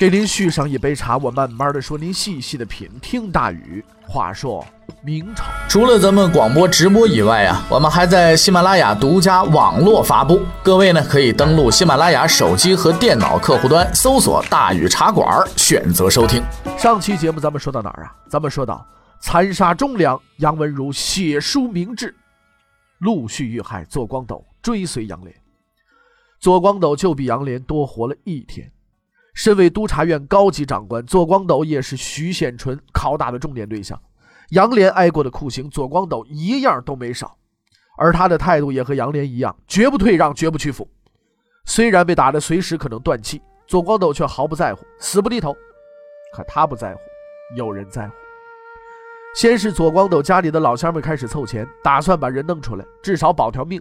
给您续上一杯茶，我慢慢的说，您细细的品。听大禹。话说明朝，除了咱们广播直播以外啊，我们还在喜马拉雅独家网络发布。各位呢，可以登录喜马拉雅手机和电脑客户端，搜索“大禹茶馆”，选择收听。上期节目咱们说到哪儿啊？咱们说到残杀忠良，杨文如写书明志，陆续遇害，左光斗追随杨涟。左光斗就比杨涟多活了一天。身为督察院高级长官，左光斗也是徐显纯拷打的重点对象。杨涟挨过的酷刑，左光斗一样都没少。而他的态度也和杨涟一样，绝不退让，绝不屈服。虽然被打得随时可能断气，左光斗却毫不在乎，死不低头。可他不在乎，有人在乎。先是左光斗家里的老乡们开始凑钱，打算把人弄出来，至少保条命。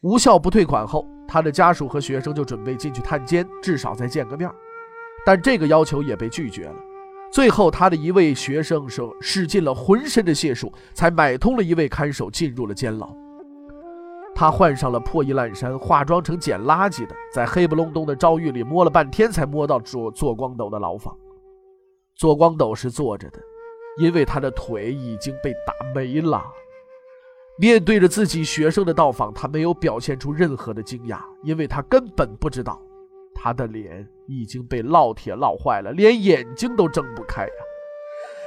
无效不退款后，他的家属和学生就准备进去探监，至少再见个面。但这个要求也被拒绝了。最后，他的一位学生说，使尽了浑身的解数，才买通了一位看守，进入了监牢。他换上了破衣烂衫，化妆成捡垃圾的，在黑不隆咚的诏狱里摸了半天，才摸到左左光斗的牢房。左光斗是坐着的，因为他的腿已经被打没了。面对着自己学生的到访，他没有表现出任何的惊讶，因为他根本不知道。他的脸已经被烙铁烙坏了，连眼睛都睁不开呀！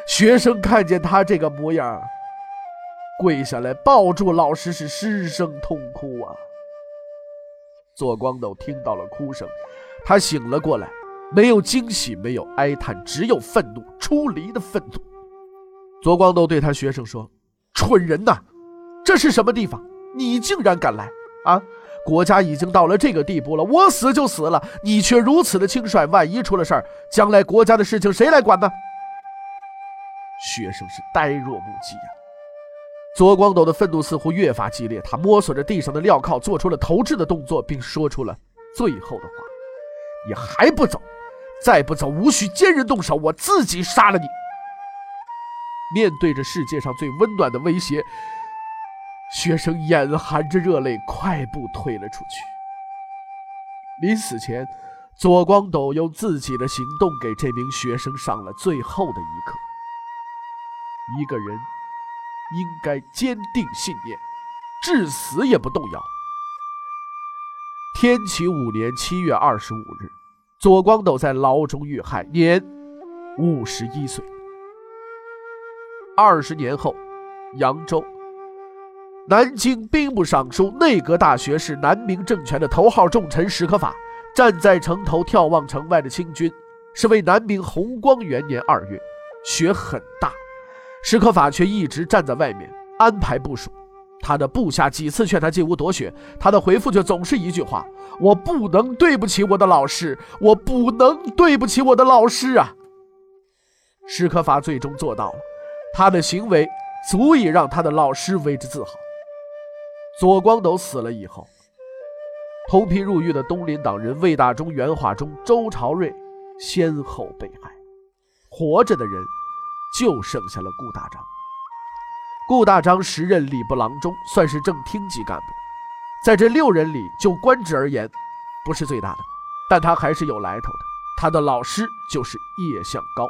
学生看见他这个模样，跪下来抱住老师，是失声痛哭啊。左光斗听到了哭声，他醒了过来，没有惊喜，没有哀叹，只有愤怒，出离的愤怒。左光斗对他学生说：“蠢人呐，这是什么地方？你竟然敢来啊！”国家已经到了这个地步了，我死就死了，你却如此的轻率，万一出了事儿，将来国家的事情谁来管呢？学生是呆若木鸡呀。左光斗的愤怒似乎越发激烈，他摸索着地上的镣铐，做出了投掷的动作，并说出了最后的话：“你还不走？再不走，无需奸人动手，我自己杀了你。”面对着世界上最温暖的威胁。学生眼含着热泪，快步退了出去。临死前，左光斗用自己的行动给这名学生上了最后的一课：一个人应该坚定信念，至死也不动摇。天启五年七月二十五日，左光斗在牢中遇害，年五十一岁。二十年后，扬州。南京兵部尚书、内阁大学士、南明政权的头号重臣史可法，站在城头眺望城外的清军，是为南明弘光元年二月，雪很大，史可法却一直站在外面安排部署。他的部下几次劝他进屋躲雪，他的回复却总是一句话：“我不能对不起我的老师，我不能对不起我的老师啊！”史可法最终做到了，他的行为足以让他的老师为之自豪。左光斗死了以后，同批入狱的东林党人魏大中、袁化中、周朝瑞先后被害，活着的人就剩下了顾大章。顾大章时任礼部郎中，算是正厅级干部，在这六人里，就官职而言，不是最大的，但他还是有来头的。他的老师就是叶向高，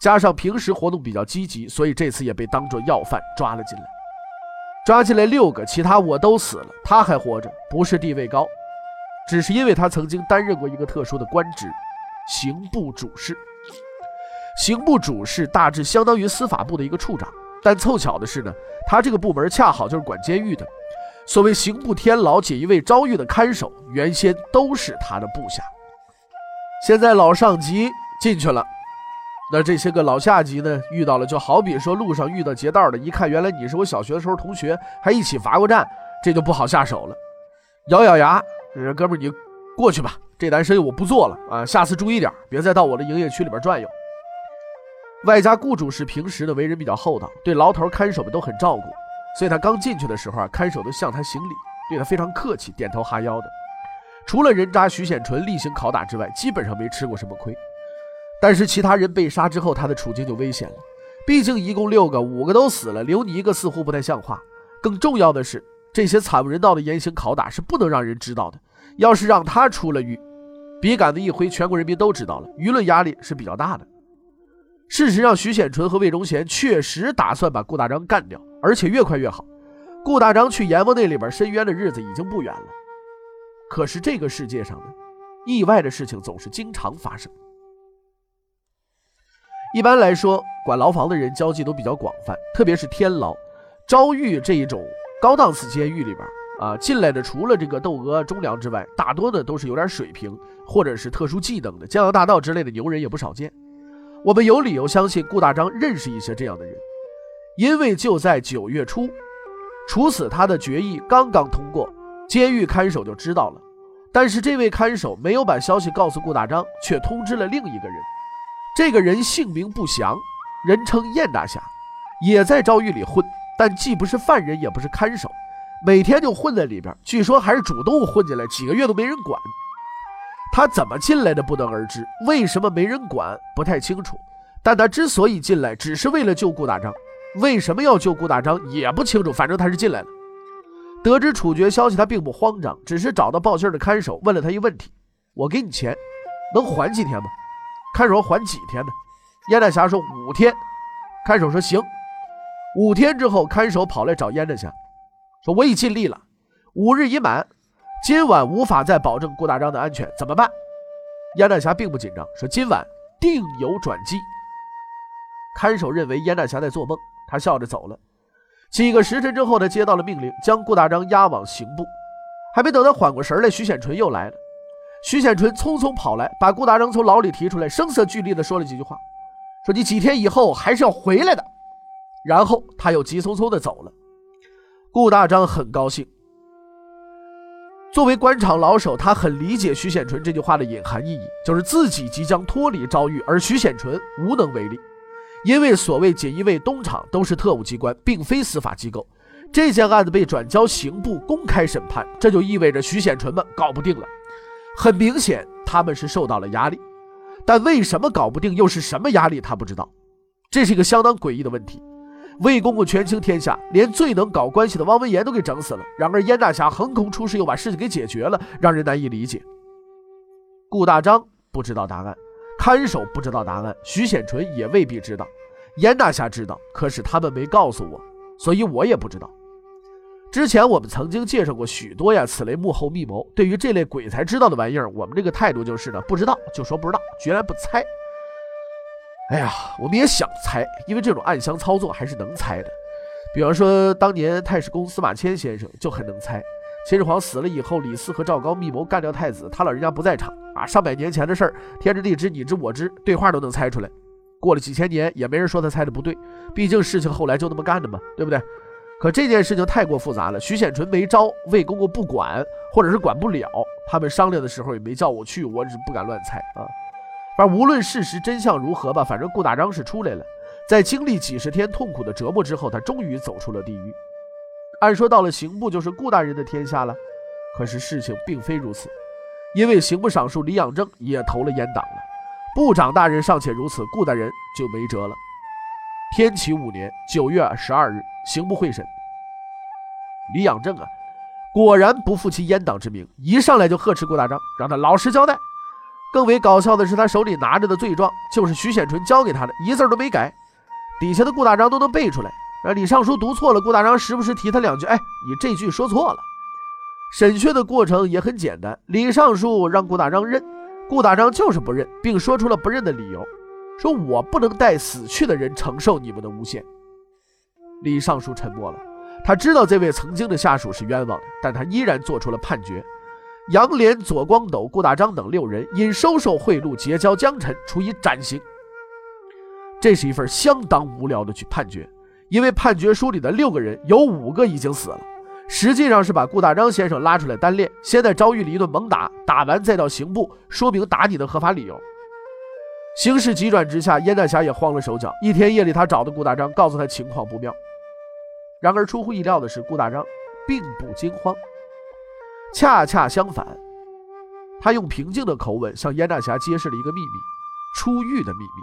加上平时活动比较积极，所以这次也被当作要犯抓了进来。抓进来六个，其他我都死了，他还活着，不是地位高，只是因为他曾经担任过一个特殊的官职——刑部主事。刑部主事大致相当于司法部的一个处长，但凑巧的是呢，他这个部门恰好就是管监狱的。所谓刑部天牢、锦衣卫招狱的看守，原先都是他的部下。现在老上级进去了。那这些个老下级呢，遇到了就好比说路上遇到劫道的，一看原来你是我小学的时候同学，还一起罚过站，这就不好下手了。咬咬牙，哥们儿你过去吧，这单生意我不做了啊，下次注意点，别再到我的营业区里边转悠。外加雇主是平时呢为人比较厚道，对牢头看守们都很照顾，所以他刚进去的时候啊，看守都向他行礼，对他非常客气，点头哈腰的。除了人渣徐显纯例行拷打之外，基本上没吃过什么亏。但是其他人被杀之后，他的处境就危险了。毕竟一共六个，五个都死了，留你一个似乎不太像话。更重要的是，这些惨无人道的严刑拷打是不能让人知道的。要是让他出了狱，笔杆子一挥，全国人民都知道了，舆论压力是比较大的。事实上，徐显纯和魏忠贤确实打算把顾大章干掉，而且越快越好。顾大章去阎王那里边申冤的日子已经不远了。可是这个世界上呢，意外的事情总是经常发生。一般来说，管牢房的人交际都比较广泛，特别是天牢、昭狱这一种高档次监狱里边啊，进来的除了这个窦娥、忠良之外，大多的都是有点水平或者是特殊技能的，江洋大盗之类的牛人也不少见。我们有理由相信顾大章认识一些这样的人，因为就在九月初，处死他的决议刚刚通过，监狱看守就知道了。但是这位看守没有把消息告诉顾大章，却通知了另一个人。这个人姓名不详，人称燕大侠，也在诏狱里混，但既不是犯人，也不是看守，每天就混在里边。据说还是主动混进来，几个月都没人管。他怎么进来的不得而知，为什么没人管不太清楚。但他之所以进来，只是为了救顾大章。为什么要救顾大章也不清楚，反正他是进来了。得知处决消息，他并不慌张，只是找到报信的看守，问了他一问题：“我给你钱，能缓几天吗？”看守缓几天呢？燕大侠说：“五天。”看守说：“行。”五天之后，看守跑来找燕大侠，说：“我已尽力了，五日已满。”今晚无法再保证顾大章的安全，怎么办？燕大侠并不紧张，说今晚定有转机。看守认为燕大侠在做梦，他笑着走了。几个时辰之后，他接到了命令，将顾大章押往刑部。还没等他缓过神来，徐显纯又来了。徐显纯匆匆跑来，把顾大章从牢里提出来，声色俱厉地说了几句话，说你几天以后还是要回来的。然后他又急匆匆地走了。顾大章很高兴。作为官场老手，他很理解徐显纯这句话的隐含意义，就是自己即将脱离诏狱，而徐显纯无能为力。因为所谓锦衣卫、东厂都是特务机关，并非司法机构。这件案子被转交刑部公开审判，这就意味着徐显纯们搞不定了。很明显，他们是受到了压力，但为什么搞不定，又是什么压力，他不知道。这是一个相当诡异的问题。魏公公权倾天下，连最能搞关系的汪文言都给整死了。然而燕大侠横空出世，又把事情给解决了，让人难以理解。顾大章不知道答案，看守不知道答案，徐显纯也未必知道。燕大侠知道，可是他们没告诉我，所以我也不知道。之前我们曾经介绍过许多呀此类幕后密谋。对于这类鬼才知道的玩意儿，我们这个态度就是呢，不知道就说不知道，绝然不猜。哎呀，我们也想猜，因为这种暗箱操作还是能猜的。比方说，当年太史公司马迁先生就很能猜。秦始皇死了以后，李斯和赵高密谋干掉太子，他老人家不在场啊。上百年前的事儿，天知地知，你知我知，对话都能猜出来。过了几千年，也没人说他猜的不对，毕竟事情后来就那么干的嘛，对不对？可这件事情太过复杂了，徐显纯没招，魏公公不管，或者是管不了。他们商量的时候也没叫我去，我是不敢乱猜啊。而无论事实真相如何吧，反正顾大章是出来了。在经历几十天痛苦的折磨之后，他终于走出了地狱。按说到了刑部就是顾大人的天下了，可是事情并非如此，因为刑部尚书李养正也投了阉党了。部长大人尚且如此，顾大人就没辙了。天启五年九月十二日，刑部会审，李养正啊，果然不负其阉党之名，一上来就呵斥顾大章，让他老实交代。更为搞笑的是，他手里拿着的罪状就是徐显纯交给他的，一字都没改。底下的顾大章都能背出来。让李尚书读错了，顾大章时不时提他两句：“哎，你这句说错了。”审讯的过程也很简单，李尚书让顾大章认，顾大章就是不认，并说出了不认的理由，说：“我不能带死去的人承受你们的诬陷。”李尚书沉默了，他知道这位曾经的下属是冤枉的，但他依然做出了判决。杨连、左光斗、顾大章等六人因收受贿赂、结交江臣，处以斩刑。这是一份相当无聊的去判决，因为判决书里的六个人有五个已经死了，实际上是把顾大章先生拉出来单练，先在诏狱里一顿猛打，打完再到刑部说明打你的合法理由。形势急转直下，燕大侠也慌了手脚。一天夜里，他找的顾大章，告诉他情况不妙。然而出乎意料的是，顾大章并不惊慌，恰恰相反，他用平静的口吻向燕大侠揭示了一个秘密——出狱的秘密。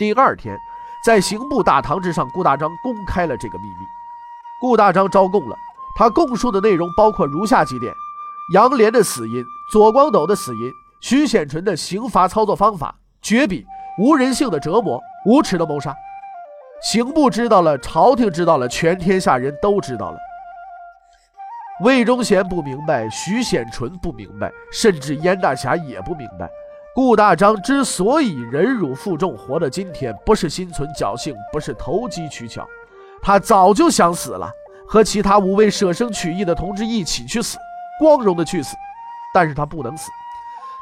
第二天，在刑部大堂之上，顾大章公开了这个秘密。顾大章招供了，他供述的内容包括如下几点：杨连的死因，左光斗的死因。徐显纯的刑罚操作方法绝笔，无人性的折磨，无耻的谋杀。刑部知道了，朝廷知道了，全天下人都知道了。魏忠贤不明白，徐显纯不明白，甚至燕大侠也不明白。顾大章之所以忍辱负重，活到今天，不是心存侥幸，不是投机取巧，他早就想死了，和其他五位舍生取义的同志一起去死，光荣的去死。但是他不能死。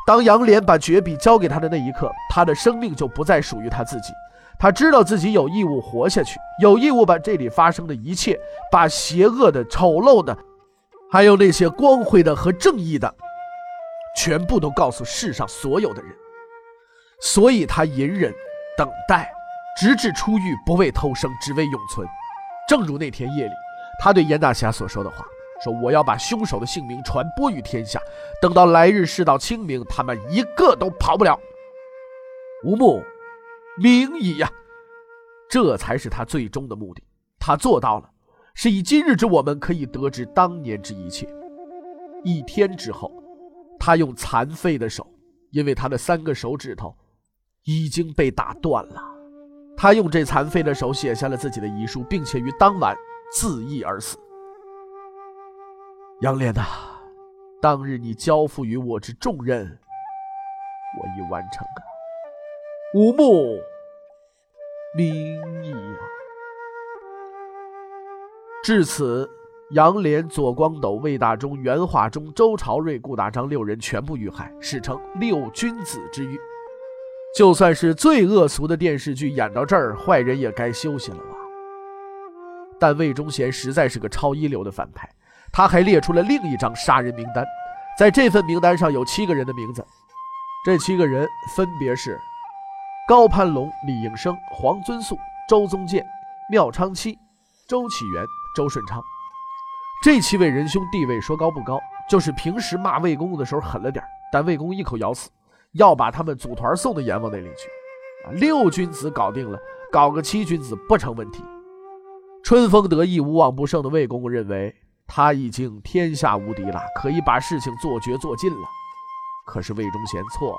当杨莲把绝笔交给他的那一刻，他的生命就不再属于他自己。他知道自己有义务活下去，有义务把这里发生的一切，把邪恶的、丑陋的，还有那些光辉的和正义的，全部都告诉世上所有的人。所以他隐忍，等待，直至出狱，不为偷生，只为永存。正如那天夜里，他对严大侠所说的话。说我要把凶手的姓名传播于天下，等到来日世道清明，他们一个都跑不了。吴木，明矣呀！这才是他最终的目的，他做到了。是以今日之我们可以得知当年之一切。一天之后，他用残废的手，因为他的三个手指头已经被打断了，他用这残废的手写下了自己的遗书，并且于当晚自缢而死。杨莲呐，当日你交付于我之重任，我已完成啊！五木，明义啊！至此，杨莲、左光斗、魏大忠、袁化忠、周朝瑞、顾大章六人全部遇害，史称“六君子之狱”。就算是最恶俗的电视剧演到这儿，坏人也该休息了吧？但魏忠贤实在是个超一流的反派。他还列出了另一张杀人名单，在这份名单上有七个人的名字，这七个人分别是高攀龙、李应生、黄尊素、周宗建、廖昌期、周启元、周顺昌。这七位仁兄地位说高不高，就是平时骂魏公公的时候狠了点，但魏公一口咬死，要把他们组团送到阎王那里去。六君子搞定了，搞个七君子不成问题。春风得意、无往不胜的魏公公认为。他已经天下无敌了，可以把事情做绝做尽了。可是魏忠贤错了，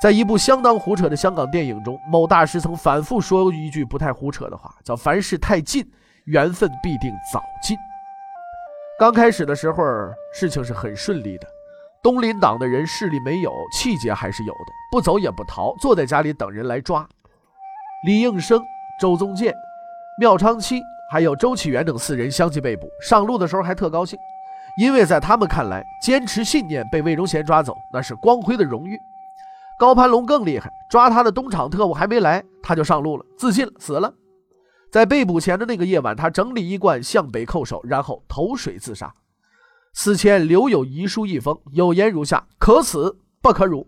在一部相当胡扯的香港电影中，某大师曾反复说一句不太胡扯的话，叫“凡事太近，缘分必定早尽”。刚开始的时候，事情是很顺利的，东林党的人势力没有，气节还是有的，不走也不逃，坐在家里等人来抓。李应生、周宗建、廖昌期。还有周启元等四人相继被捕，上路的时候还特高兴，因为在他们看来，坚持信念被魏忠贤抓走，那是光辉的荣誉。高攀龙更厉害，抓他的东厂特务还没来，他就上路了，自尽了，死了。在被捕前的那个夜晚，他整理衣冠，向北叩首，然后投水自杀。死前留有遗书一封，有言如下：可死不可辱。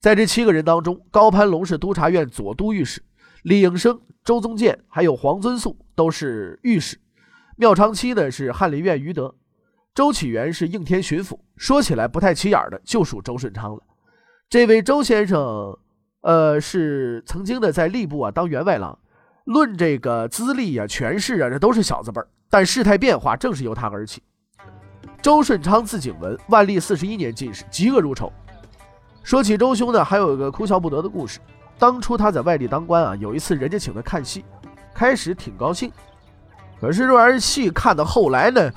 在这七个人当中，高攀龙是督察院左都御史。李应生、周宗建还有黄尊素都是御史，廖昌期呢是翰林院余德，周启元是应天巡抚。说起来不太起眼的，就属周顺昌了。这位周先生，呃，是曾经的在吏部啊当员外郎，论这个资历啊、权势啊，这都是小字辈儿。但事态变化正是由他而起。周顺昌字景文，万历四十一年进士，嫉恶如仇。说起周兄呢，还有一个哭笑不得的故事。当初他在外地当官啊，有一次人家请他看戏，开始挺高兴，可是这玩意儿戏看到后来呢，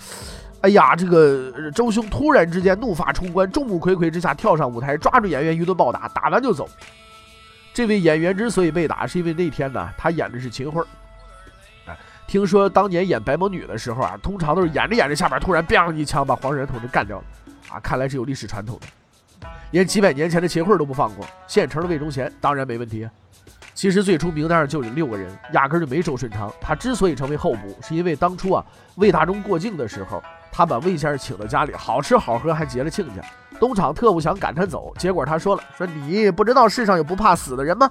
哎呀，这个周兄突然之间怒发冲冠，众目睽睽之下跳上舞台，抓住演员一顿暴打，打完就走。这位演员之所以被打，是因为那天呢，他演的是秦桧。哎，听说当年演白毛女的时候啊，通常都是演着演着，下边突然砰一枪把黄仁同志干掉了，啊，看来是有历史传统的。连几百年前的秦桧都不放过，现成的魏忠贤当然没问题。其实最初名单上就有六个人，压根就没周顺昌。他之所以成为候补，是因为当初啊魏大忠过境的时候，他把魏先生请到家里，好吃好喝，还结了亲家。东厂特务想赶他走，结果他说了：“说你不知道世上有不怕死的人吗？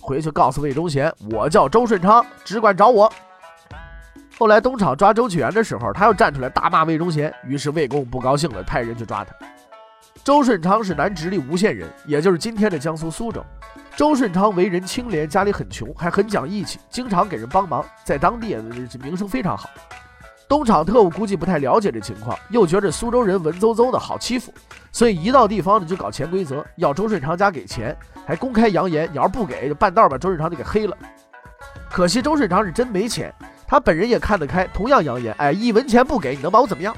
回去告诉魏忠贤，我叫周顺昌，只管找我。”后来东厂抓周启元的时候，他又站出来大骂魏忠贤，于是魏公不高兴了，派人去抓他。周顺昌是南直隶吴县人，也就是今天的江苏苏州。周顺昌为人清廉，家里很穷，还很讲义气，经常给人帮忙，在当地名声非常好。东厂特务估计不太了解这情况，又觉着苏州人文绉绉的好欺负，所以一到地方呢就搞潜规则，要周顺昌家给钱，还公开扬言，你要是不给，就半道把周顺昌就给黑了。可惜周顺昌是真没钱，他本人也看得开，同样扬言，哎，一文钱不给，你能把我怎么样？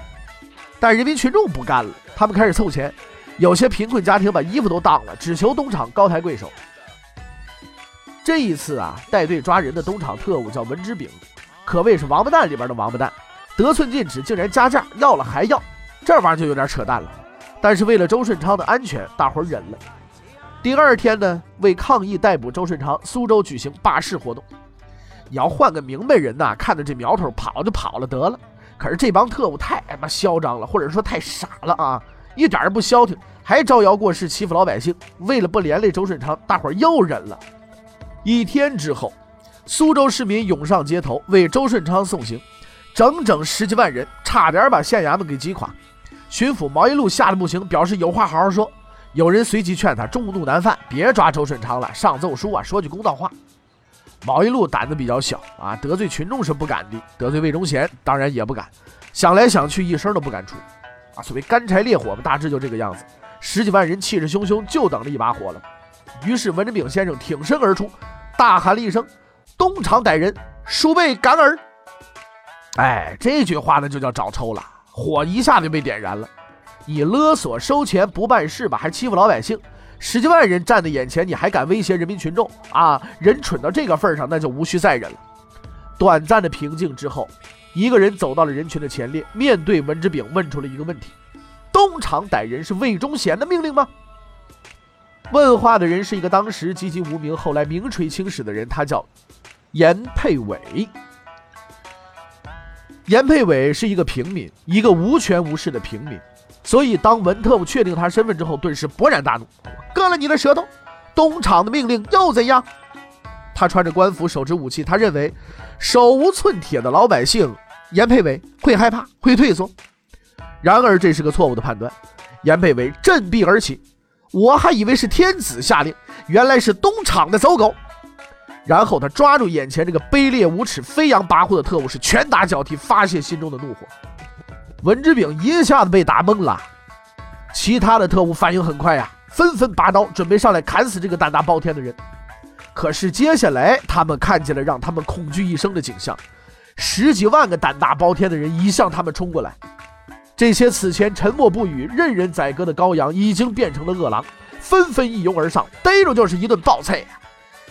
但人民群众不干了，他们开始凑钱，有些贫困家庭把衣服都当了，只求东厂高抬贵手。这一次啊，带队抓人的东厂特务叫文之炳，可谓是王八蛋里边的王八蛋。得寸进尺，竟然加价，要了还要，这玩意儿就有点扯淡了。但是为了周顺昌的安全，大伙儿忍了。第二天呢，为抗议逮捕周顺昌，苏州举行罢市活动。你要换个明白人呐，看着这苗头跑就跑了得了。可是这帮特务太他妈嚣张了，或者说太傻了啊，一点儿不消停，还招摇过市，欺负老百姓。为了不连累周顺昌，大伙儿又忍了。一天之后，苏州市民涌上街头为周顺昌送行。整整十几万人，差点把县衙门给击垮。巡抚毛一禄吓得不行，表示有话好好说。有人随即劝他众怒难犯，别抓周顺昌了，上奏书啊，说句公道话。毛一禄胆子比较小啊，得罪群众是不敢的，得罪魏忠贤当然也不敢。想来想去，一声都不敢出。啊，所谓干柴烈火嘛，大致就这个样子。十几万人气势汹汹，就等着一把火了。于是文征炳先生挺身而出，大喊了一声：“东厂歹人，鼠辈敢尔！”哎，这句话呢就叫找抽了，火一下子就被点燃了。你勒索收钱不办事吧，还欺负老百姓，十几万人站在眼前，你还敢威胁人民群众啊？人蠢到这个份上，那就无需再忍了。短暂的平静之后，一个人走到了人群的前列，面对文之炳问出了一个问题：东厂逮人是魏忠贤的命令吗？问话的人是一个当时籍籍无名，后来名垂青史的人，他叫严佩伟。严佩伟是一个平民，一个无权无势的平民，所以当文特务确定他身份之后，顿时勃然大怒，割了你的舌头！东厂的命令又怎样？他穿着官服，手持武器，他认为手无寸铁的老百姓严佩伟会害怕，会退缩。然而这是个错误的判断，严佩伟振臂而起，我还以为是天子下令，原来是东厂的走狗。然后他抓住眼前这个卑劣无耻、飞扬跋扈的特务，是拳打脚踢，发泄心中的怒火。文之炳一下子被打懵了，其他的特务反应很快呀，纷纷拔刀准备上来砍死这个胆大包天的人。可是接下来他们看见了让他们恐惧一生的景象：十几万个胆大包天的人一向他们冲过来，这些此前沉默不语、任人宰割的羔羊，已经变成了恶狼，纷纷一拥而上，逮住就是一顿暴菜呀！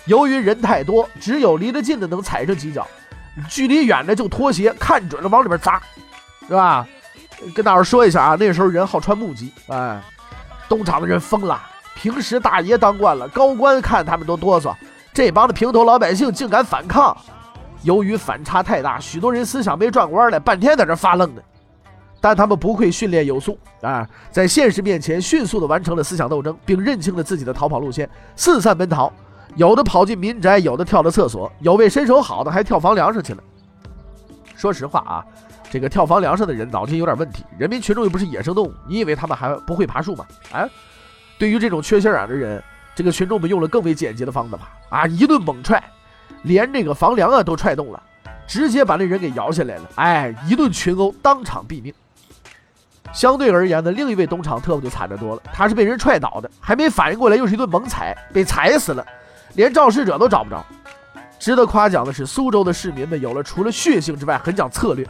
由于人太多，只有离得近的能踩上几脚，距离远的就脱鞋，看准了往里边砸，是吧？跟大伙说一下啊，那时候人好穿木屐，哎，东厂的人疯了。平时大爷当惯了，高官看他们都哆嗦，这帮的平头老百姓竟敢反抗。由于反差太大，许多人思想被转弯了，半天在这发愣呢。但他们不愧训练有素啊，在现实面前迅速地完成了思想斗争，并认清了自己的逃跑路线，四散奔逃。有的跑进民宅，有的跳到厕所，有位身手好的还跳房梁上去了。说实话啊，这个跳房梁上的人脑筋有点问题。人民群众又不是野生动物，你以为他们还不会爬树吗？哎，对于这种缺心眼的人，这个群众们用了更为简洁的方法啊，一顿猛踹，连这个房梁啊都踹动了，直接把那人给摇下来了。哎，一顿群殴，当场毙命。相对而言呢，另一位东厂特务就惨得多了，他是被人踹倒的，还没反应过来，又是一顿猛踩，被踩死了。连肇事者都找不着。值得夸奖的是，苏州的市民们有了除了血性之外很讲策略，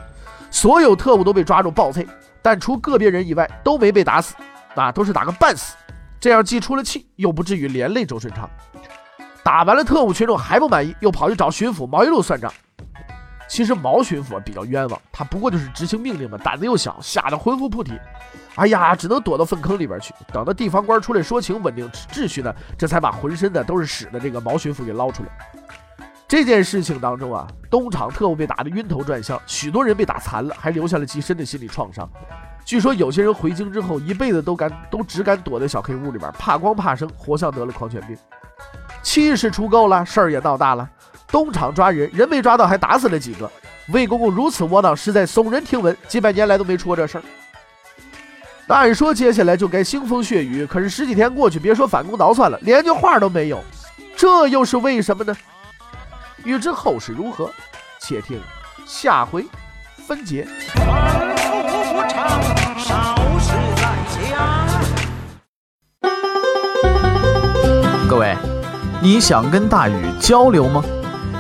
所有特务都被抓住暴揍，但除个别人以外都没被打死，啊，都是打个半死，这样既出了气，又不至于连累周顺昌。打完了特务，群众还不满意，又跑去找巡抚毛一路算账。其实毛巡抚比较冤枉，他不过就是执行命令嘛，胆子又小，吓得魂不附体。哎呀，只能躲到粪坑里边去。等到地方官出来说情，稳定秩序呢，这才把浑身的都是屎的这个毛巡抚给捞出来。这件事情当中啊，东厂特务被打得晕头转向，许多人被打残了，还留下了极深的心理创伤。据说有些人回京之后，一辈子都敢都只敢躲在小黑屋里边，怕光怕生，活像得了狂犬病。气势出够了，事儿也闹大了。东厂抓人，人没抓到，还打死了几个。魏公公如此窝囊，实在耸人听闻，几百年来都没出过这事儿。按说接下来就该腥风血雨，可是十几天过去，别说反攻倒算了，连句话都没有，这又是为什么呢？欲知后事如何，且听下回分解。各位，你想跟大禹交流吗？